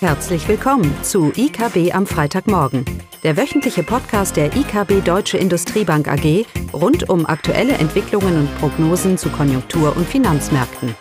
Herzlich willkommen zu IKB am Freitagmorgen, der wöchentliche Podcast der IKB Deutsche Industriebank AG rund um aktuelle Entwicklungen und Prognosen zu Konjunktur- und Finanzmärkten.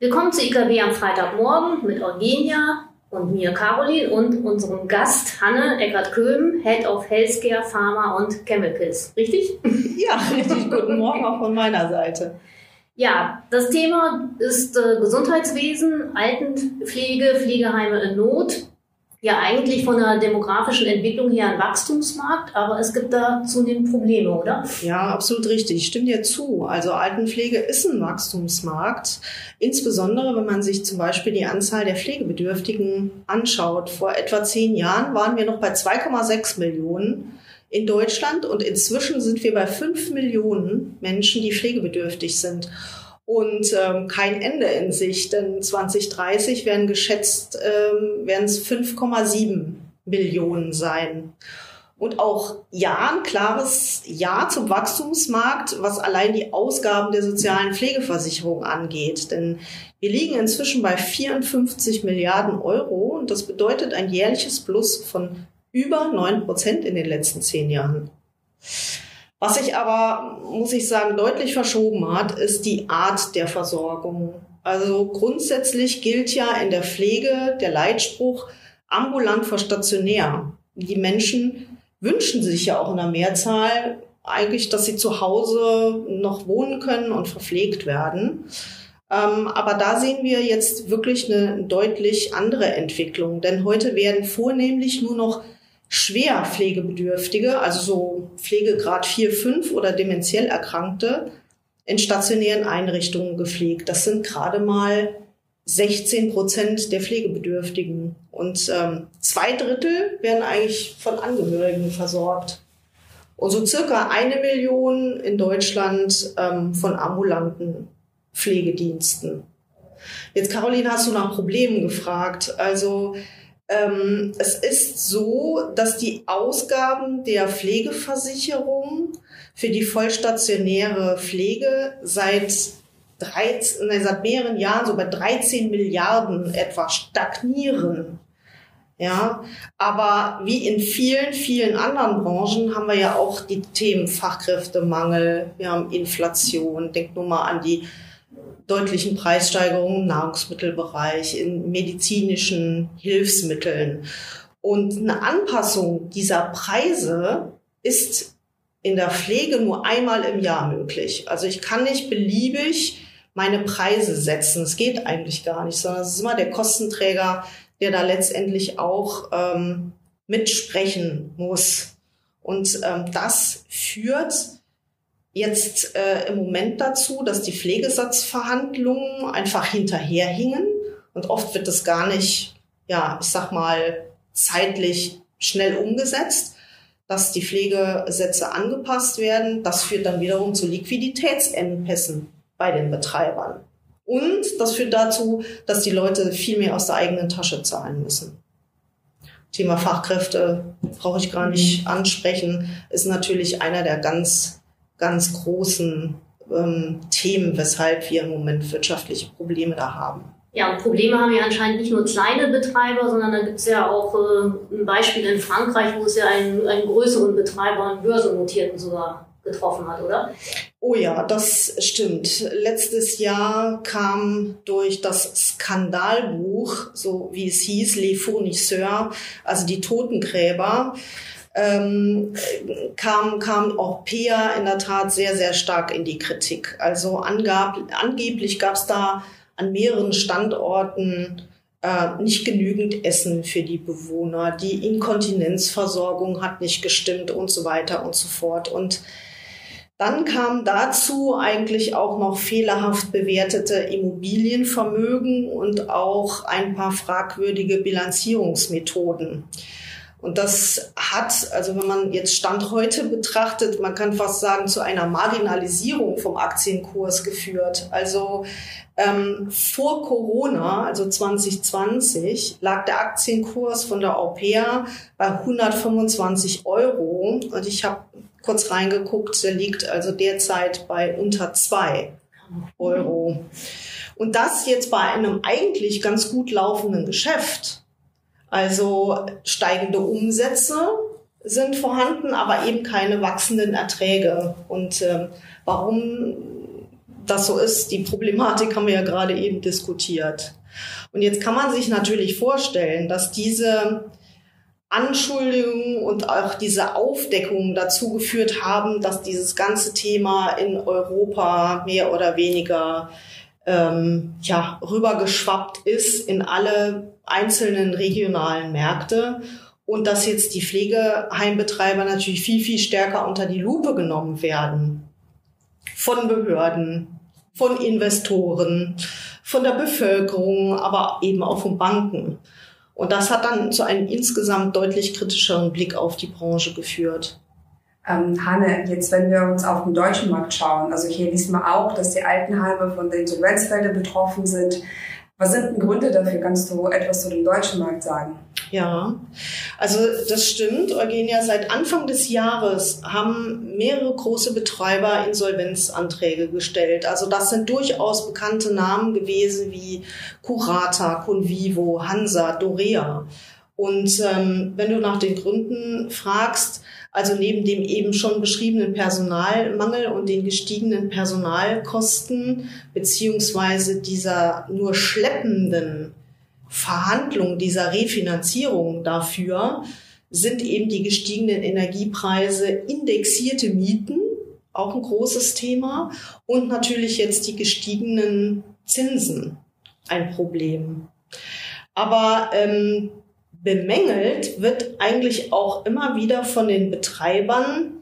Willkommen zu IKB am Freitagmorgen mit Eugenia, und mir Caroline und unserem Gast Hanne Eckert-Köhm, Head of Healthcare, Pharma und Chemicals. Richtig? Ja, richtig. Guten Morgen auch von meiner Seite. Ja, das Thema ist äh, Gesundheitswesen, Altenpflege, Pflegeheime in Not ja eigentlich von der demografischen Entwicklung her ein Wachstumsmarkt, aber es gibt da zunehmend Probleme, oder? Ja, absolut richtig. Ich stimme dir zu. Also Altenpflege ist ein Wachstumsmarkt, insbesondere wenn man sich zum Beispiel die Anzahl der Pflegebedürftigen anschaut. Vor etwa zehn Jahren waren wir noch bei 2,6 Millionen in Deutschland und inzwischen sind wir bei 5 Millionen Menschen, die pflegebedürftig sind und ähm, kein Ende in sich, denn 2030 werden geschätzt, ähm, werden es 5,7 Millionen sein. Und auch ja, ein klares Ja zum Wachstumsmarkt, was allein die Ausgaben der sozialen Pflegeversicherung angeht. Denn wir liegen inzwischen bei 54 Milliarden Euro und das bedeutet ein jährliches Plus von über 9 Prozent in den letzten zehn Jahren. Was sich aber, muss ich sagen, deutlich verschoben hat, ist die Art der Versorgung. Also grundsätzlich gilt ja in der Pflege der Leitspruch ambulant vor stationär. Die Menschen wünschen sich ja auch in der Mehrzahl eigentlich, dass sie zu Hause noch wohnen können und verpflegt werden. Ähm, aber da sehen wir jetzt wirklich eine deutlich andere Entwicklung. Denn heute werden vornehmlich nur noch schwer Pflegebedürftige, also so Pflegegrad 4, 5 oder dementiell Erkrankte, in stationären Einrichtungen gepflegt. Das sind gerade mal 16 Prozent der Pflegebedürftigen. Und ähm, zwei Drittel werden eigentlich von Angehörigen versorgt. Und so circa eine Million in Deutschland ähm, von ambulanten Pflegediensten. Jetzt, Caroline, hast du nach Problemen gefragt. Also ähm, es ist so, dass die Ausgaben der Pflegeversicherung für die vollstationäre Pflege seit 13, seit mehreren Jahren so bei 13 Milliarden etwa stagnieren. Ja, aber wie in vielen, vielen anderen Branchen haben wir ja auch die Themen Fachkräftemangel, wir haben Inflation, denk nur mal an die deutlichen Preissteigerungen im Nahrungsmittelbereich, in medizinischen Hilfsmitteln. Und eine Anpassung dieser Preise ist in der Pflege nur einmal im Jahr möglich. Also ich kann nicht beliebig meine Preise setzen. Es geht eigentlich gar nicht, sondern es ist immer der Kostenträger, der da letztendlich auch ähm, mitsprechen muss. Und ähm, das führt jetzt äh, im Moment dazu, dass die Pflegesatzverhandlungen einfach hinterherhingen und oft wird das gar nicht, ja, ich sag mal, zeitlich schnell umgesetzt, dass die Pflegesätze angepasst werden. Das führt dann wiederum zu Liquiditätsengpässen bei den Betreibern. Und das führt dazu, dass die Leute viel mehr aus der eigenen Tasche zahlen müssen. Thema Fachkräfte brauche ich gar nicht ansprechen, ist natürlich einer der ganz ganz großen ähm, Themen, weshalb wir im Moment wirtschaftliche Probleme da haben. Ja, und Probleme haben ja anscheinend nicht nur kleine Betreiber, sondern da gibt es ja auch äh, ein Beispiel in Frankreich, wo es ja einen, einen größeren Betreiber, einen börsennotierten sogar getroffen hat, oder? Oh ja, das stimmt. Letztes Jahr kam durch das Skandalbuch, so wie es hieß, Les Fournisseurs, also die Totengräber, ähm, kam, kam auch Pea in der Tat sehr, sehr stark in die Kritik. Also angab, angeblich gab es da an mehreren Standorten äh, nicht genügend Essen für die Bewohner, die Inkontinenzversorgung hat nicht gestimmt und so weiter und so fort. Und dann kam dazu eigentlich auch noch fehlerhaft bewertete Immobilienvermögen und auch ein paar fragwürdige Bilanzierungsmethoden. Und das hat, also wenn man jetzt Stand heute betrachtet, man kann fast sagen, zu einer Marginalisierung vom Aktienkurs geführt. Also ähm, vor Corona, also 2020, lag der Aktienkurs von der Aupea bei 125 Euro. Und ich habe kurz reingeguckt, der liegt also derzeit bei unter zwei Euro. Und das jetzt bei einem eigentlich ganz gut laufenden Geschäft. Also steigende Umsätze sind vorhanden, aber eben keine wachsenden Erträge. Und äh, warum das so ist, die Problematik haben wir ja gerade eben diskutiert. Und jetzt kann man sich natürlich vorstellen, dass diese Anschuldigungen und auch diese Aufdeckungen dazu geführt haben, dass dieses ganze Thema in Europa mehr oder weniger ähm, ja, rübergeschwappt ist in alle einzelnen regionalen Märkte und dass jetzt die Pflegeheimbetreiber natürlich viel, viel stärker unter die Lupe genommen werden von Behörden, von Investoren, von der Bevölkerung, aber eben auch von Banken. Und das hat dann zu einem insgesamt deutlich kritischeren Blick auf die Branche geführt. Ähm, Hanne, jetzt wenn wir uns auf den deutschen Markt schauen, also hier liest man auch, dass die Altenheime von der Insolvenzwelle betroffen sind. Was sind denn Gründe dafür? Kannst du etwas zu dem deutschen Markt sagen? Ja, also das stimmt, Eugenia. Seit Anfang des Jahres haben mehrere große Betreiber Insolvenzanträge gestellt. Also das sind durchaus bekannte Namen gewesen wie Curata, Convivo, Hansa, Dorea. Und ähm, wenn du nach den Gründen fragst, also neben dem eben schon beschriebenen Personalmangel und den gestiegenen Personalkosten beziehungsweise dieser nur schleppenden Verhandlung, dieser Refinanzierung dafür, sind eben die gestiegenen Energiepreise, indexierte Mieten, auch ein großes Thema, und natürlich jetzt die gestiegenen Zinsen ein Problem. Aber ähm, bemängelt wird eigentlich auch immer wieder von den Betreibern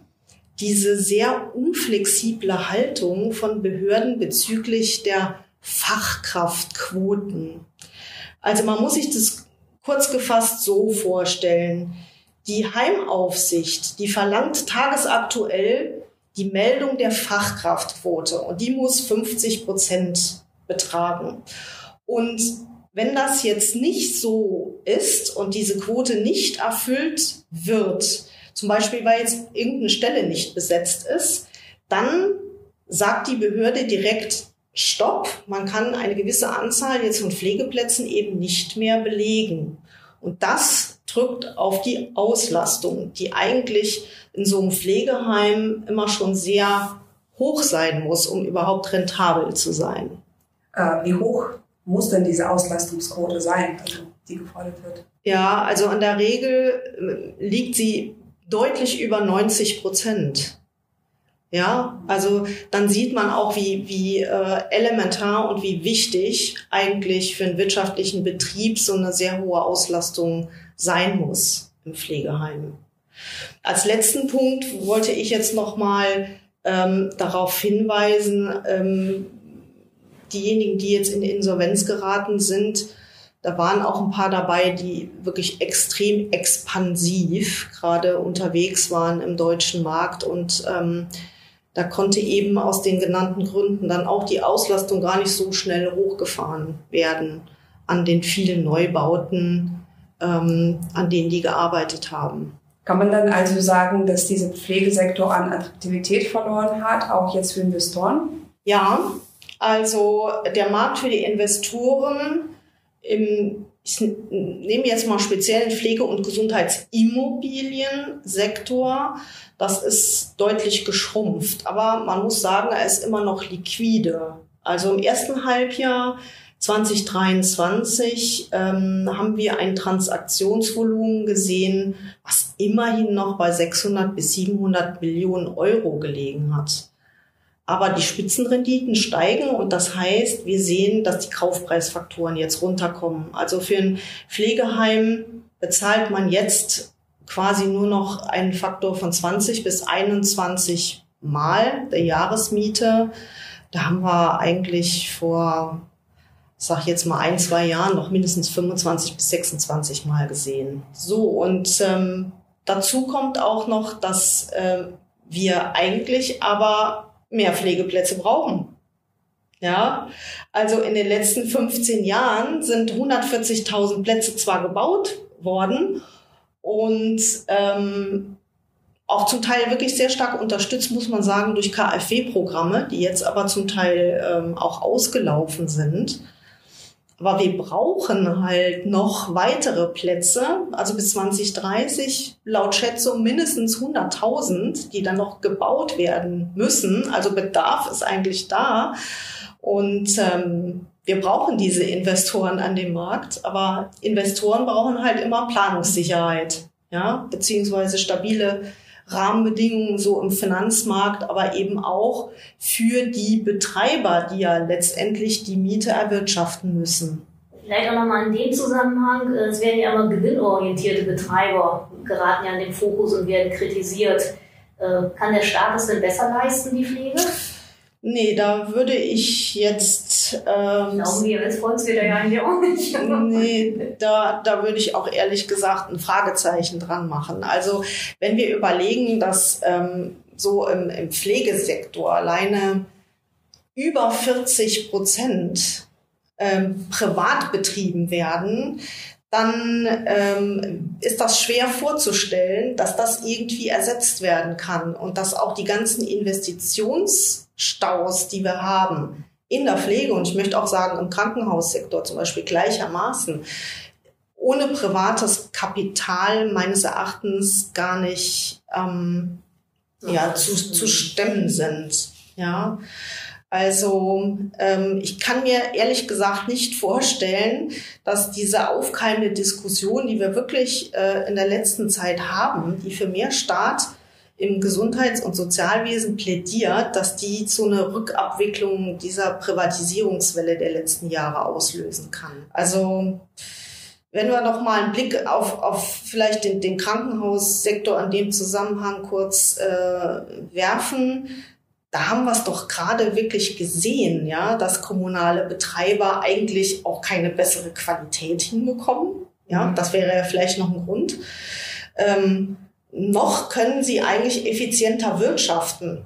diese sehr unflexible Haltung von Behörden bezüglich der Fachkraftquoten. Also man muss sich das kurz gefasst so vorstellen. Die Heimaufsicht, die verlangt tagesaktuell die Meldung der Fachkraftquote und die muss 50 Prozent betragen. Und wenn das jetzt nicht so ist und diese Quote nicht erfüllt wird, zum Beispiel weil jetzt irgendeine Stelle nicht besetzt ist, dann sagt die Behörde direkt Stopp, man kann eine gewisse Anzahl jetzt von Pflegeplätzen eben nicht mehr belegen. Und das drückt auf die Auslastung, die eigentlich in so einem Pflegeheim immer schon sehr hoch sein muss, um überhaupt rentabel zu sein. Äh, wie hoch muss denn diese Auslastungsquote sein, also die gefordert wird? Ja, also in der Regel äh, liegt sie deutlich über 90 Prozent. Ja, also dann sieht man auch, wie, wie äh, elementar und wie wichtig eigentlich für einen wirtschaftlichen Betrieb so eine sehr hohe Auslastung sein muss im Pflegeheim. Als letzten Punkt wollte ich jetzt noch mal ähm, darauf hinweisen, ähm, diejenigen, die jetzt in Insolvenz geraten sind, da waren auch ein paar dabei, die wirklich extrem expansiv gerade unterwegs waren im deutschen Markt und ähm, da konnte eben aus den genannten Gründen dann auch die Auslastung gar nicht so schnell hochgefahren werden an den vielen Neubauten, ähm, an denen die gearbeitet haben. Kann man dann also sagen, dass dieser Pflegesektor an Attraktivität verloren hat, auch jetzt für Investoren? Ja, also der Markt für die Investoren im, ich nehme jetzt mal speziell den Pflege- und Gesundheitsimmobiliensektor, das ist deutlich geschrumpft. Aber man muss sagen, er ist immer noch liquide. Also im ersten Halbjahr 2023 ähm, haben wir ein Transaktionsvolumen gesehen, was immerhin noch bei 600 bis 700 Millionen Euro gelegen hat. Aber die Spitzenrenditen steigen und das heißt, wir sehen, dass die Kaufpreisfaktoren jetzt runterkommen. Also für ein Pflegeheim bezahlt man jetzt quasi nur noch einen Faktor von 20 bis 21 Mal der Jahresmiete. Da haben wir eigentlich vor, sag ich jetzt mal ein, zwei Jahren noch mindestens 25 bis 26 Mal gesehen. So, und ähm, dazu kommt auch noch, dass äh, wir eigentlich aber mehr Pflegeplätze brauchen. Ja, also in den letzten 15 Jahren sind 140.000 Plätze zwar gebaut worden und ähm, auch zum Teil wirklich sehr stark unterstützt, muss man sagen, durch KfW-Programme, die jetzt aber zum Teil ähm, auch ausgelaufen sind. Aber wir brauchen halt noch weitere Plätze, also bis 2030 laut Schätzung mindestens 100.000, die dann noch gebaut werden müssen. Also Bedarf ist eigentlich da. Und ähm, wir brauchen diese Investoren an dem Markt, aber Investoren brauchen halt immer Planungssicherheit, ja, beziehungsweise stabile Rahmenbedingungen so im Finanzmarkt, aber eben auch für die Betreiber, die ja letztendlich die Miete erwirtschaften müssen. Vielleicht auch nochmal in dem Zusammenhang, es werden ja immer gewinnorientierte Betreiber geraten ja in den Fokus und werden kritisiert. Äh, kann der Staat es denn besser leisten, die Pflege? Nee, da würde ich jetzt. Ähm, Glauben wir als Volkswirte ja eigentlich auch nicht. nee, da, da würde ich auch ehrlich gesagt ein Fragezeichen dran machen. Also, wenn wir überlegen, dass ähm, so im, im Pflegesektor alleine über 40 Prozent ähm, privat betrieben werden, dann ähm, ist das schwer vorzustellen, dass das irgendwie ersetzt werden kann und dass auch die ganzen Investitionsstaus, die wir haben in der Pflege und ich möchte auch sagen im Krankenhaussektor zum Beispiel gleichermaßen, ohne privates Kapital meines Erachtens gar nicht ähm, ja, zu, zu stemmen sind. Ja. Also ähm, ich kann mir ehrlich gesagt nicht vorstellen, dass diese aufkeimende Diskussion, die wir wirklich äh, in der letzten Zeit haben, die für mehr Staat im Gesundheits- und Sozialwesen plädiert, dass die zu einer Rückabwicklung dieser Privatisierungswelle der letzten Jahre auslösen kann. Also wenn wir noch mal einen Blick auf, auf vielleicht den, den Krankenhaussektor in dem Zusammenhang kurz äh, werfen, da haben wir es doch gerade wirklich gesehen, ja, dass kommunale Betreiber eigentlich auch keine bessere Qualität hinbekommen. Ja, mhm. das wäre ja vielleicht noch ein Grund. Ähm, noch können sie eigentlich effizienter wirtschaften,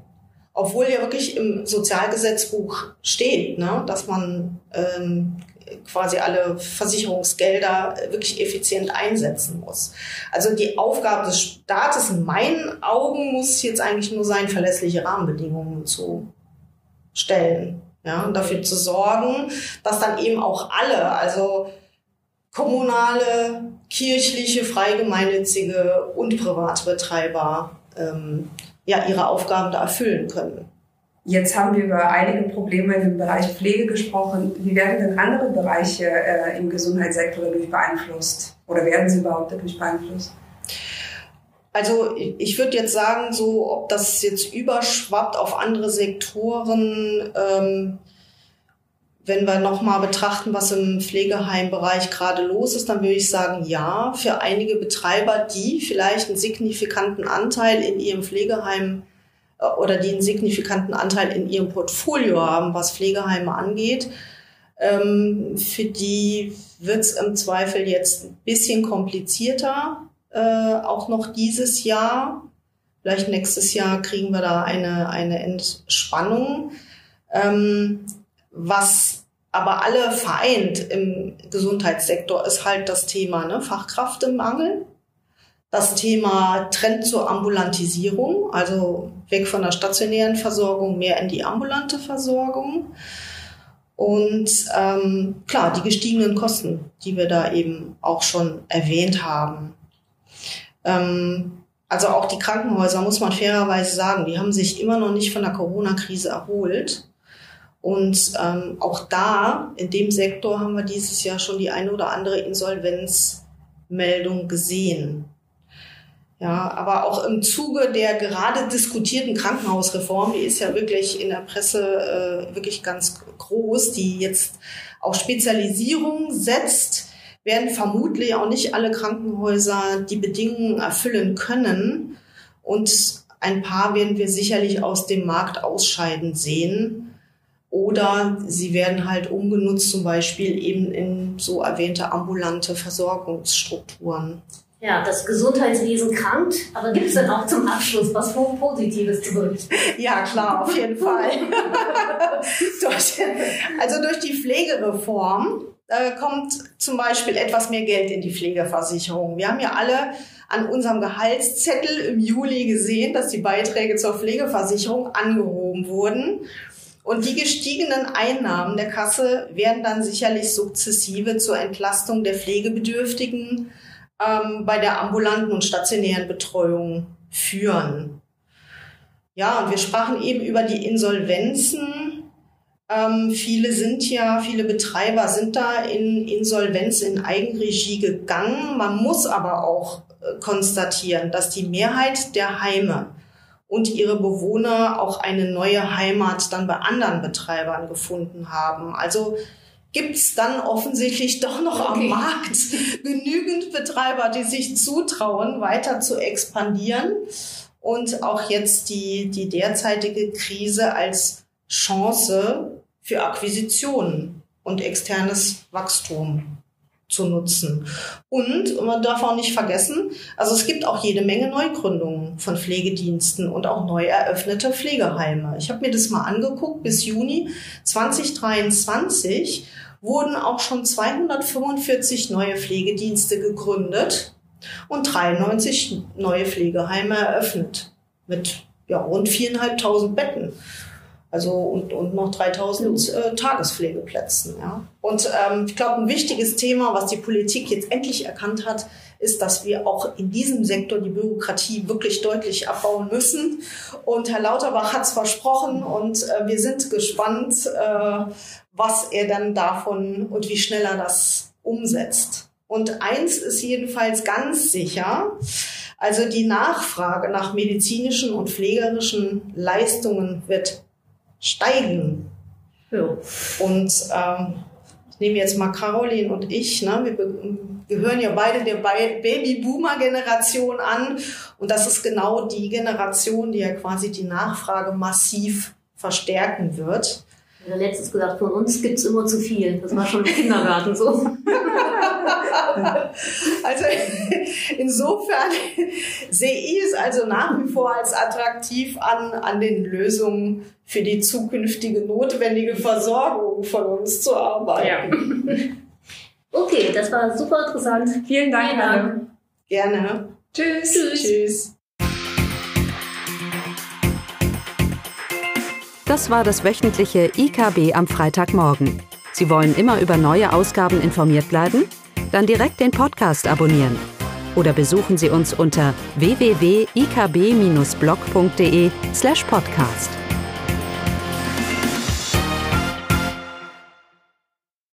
obwohl ja wirklich im Sozialgesetzbuch steht, ne, dass man ähm, quasi alle Versicherungsgelder wirklich effizient einsetzen muss. Also die Aufgabe des Staates in meinen Augen muss jetzt eigentlich nur sein, verlässliche Rahmenbedingungen zu stellen. Ja, und dafür zu sorgen, dass dann eben auch alle, also kommunale, kirchliche, freigemeinnützige und Privatbetreiber ähm, ja, ihre Aufgaben da erfüllen können. Jetzt haben wir über einige Probleme im Bereich Pflege gesprochen. Wie werden denn andere Bereiche äh, im Gesundheitssektor dadurch beeinflusst? Oder werden sie überhaupt dadurch beeinflusst? Also ich würde jetzt sagen, so ob das jetzt überschwappt auf andere Sektoren, ähm, wenn wir nochmal betrachten, was im Pflegeheimbereich gerade los ist, dann würde ich sagen, ja, für einige Betreiber, die vielleicht einen signifikanten Anteil in ihrem Pflegeheim äh, oder die einen signifikanten Anteil in ihrem Portfolio haben, was Pflegeheime angeht. Ähm, für die wird es im Zweifel jetzt ein bisschen komplizierter, äh, auch noch dieses Jahr. Vielleicht nächstes Jahr kriegen wir da eine, eine Entspannung. Ähm, was aber alle vereint im Gesundheitssektor ist halt das Thema ne, Fachkräftemangel das Thema Trend zur Ambulantisierung, also weg von der stationären Versorgung, mehr in die ambulante Versorgung. Und ähm, klar, die gestiegenen Kosten, die wir da eben auch schon erwähnt haben. Ähm, also auch die Krankenhäuser, muss man fairerweise sagen, die haben sich immer noch nicht von der Corona-Krise erholt. Und ähm, auch da, in dem Sektor, haben wir dieses Jahr schon die eine oder andere Insolvenzmeldung gesehen. Ja, aber auch im Zuge der gerade diskutierten Krankenhausreform, die ist ja wirklich in der Presse äh, wirklich ganz groß, die jetzt auch Spezialisierung setzt, werden vermutlich auch nicht alle Krankenhäuser die Bedingungen erfüllen können. Und ein paar werden wir sicherlich aus dem Markt ausscheiden sehen. Oder sie werden halt umgenutzt, zum Beispiel eben in so erwähnte ambulante Versorgungsstrukturen. Ja, das Gesundheitswesen krankt, aber gibt es denn auch zum Abschluss was Positives zu berichten? Ja, klar, auf jeden Fall. also durch die Pflegereform äh, kommt zum Beispiel etwas mehr Geld in die Pflegeversicherung. Wir haben ja alle an unserem Gehaltszettel im Juli gesehen, dass die Beiträge zur Pflegeversicherung angehoben wurden. Und die gestiegenen Einnahmen der Kasse werden dann sicherlich sukzessive zur Entlastung der Pflegebedürftigen ähm, bei der ambulanten und stationären Betreuung führen. Ja, und wir sprachen eben über die Insolvenzen. Ähm, viele sind ja, viele Betreiber sind da in Insolvenz in Eigenregie gegangen. Man muss aber auch äh, konstatieren, dass die Mehrheit der Heime und ihre Bewohner auch eine neue Heimat dann bei anderen Betreibern gefunden haben. Also gibt es dann offensichtlich doch noch okay. am Markt genügend Betreiber, die sich zutrauen, weiter zu expandieren und auch jetzt die, die derzeitige Krise als Chance für Akquisitionen und externes Wachstum zu nutzen. Und man darf auch nicht vergessen, also es gibt auch jede Menge Neugründungen von Pflegediensten und auch neu eröffnete Pflegeheime. Ich habe mir das mal angeguckt, bis Juni 2023 wurden auch schon 245 neue Pflegedienste gegründet und 93 neue Pflegeheime eröffnet mit ja, rund viereinhalbtausend Betten. Also und, und noch 3000 äh, Tagespflegeplätzen. Ja. Und ähm, ich glaube, ein wichtiges Thema, was die Politik jetzt endlich erkannt hat, ist, dass wir auch in diesem Sektor die Bürokratie wirklich deutlich abbauen müssen. Und Herr Lauterbach hat es versprochen und äh, wir sind gespannt, äh, was er dann davon und wie schnell er das umsetzt. Und eins ist jedenfalls ganz sicher, also die Nachfrage nach medizinischen und pflegerischen Leistungen wird steigen. Ja. Und ähm, ich nehme jetzt mal Caroline und ich, ne? wir gehören ja beide der Babyboomer-Generation an. Und das ist genau die Generation, die ja quasi die Nachfrage massiv verstärken wird. Ich habe letztens gesagt, von uns gibt es immer zu viel. Das war schon im Kindergarten so. also insofern sehe ich es also nach wie vor als attraktiv an, an den Lösungen für die zukünftige notwendige Versorgung von uns zu arbeiten. Ja. Okay, das war super interessant. Vielen Dank, Vielen Dank. Gerne. Tschüss. Tschüss. Tschüss. Das war das wöchentliche IKB am Freitagmorgen. Sie wollen immer über neue Ausgaben informiert bleiben? Dann direkt den Podcast abonnieren. Oder besuchen Sie uns unter www.ikb-blog.de slash podcast.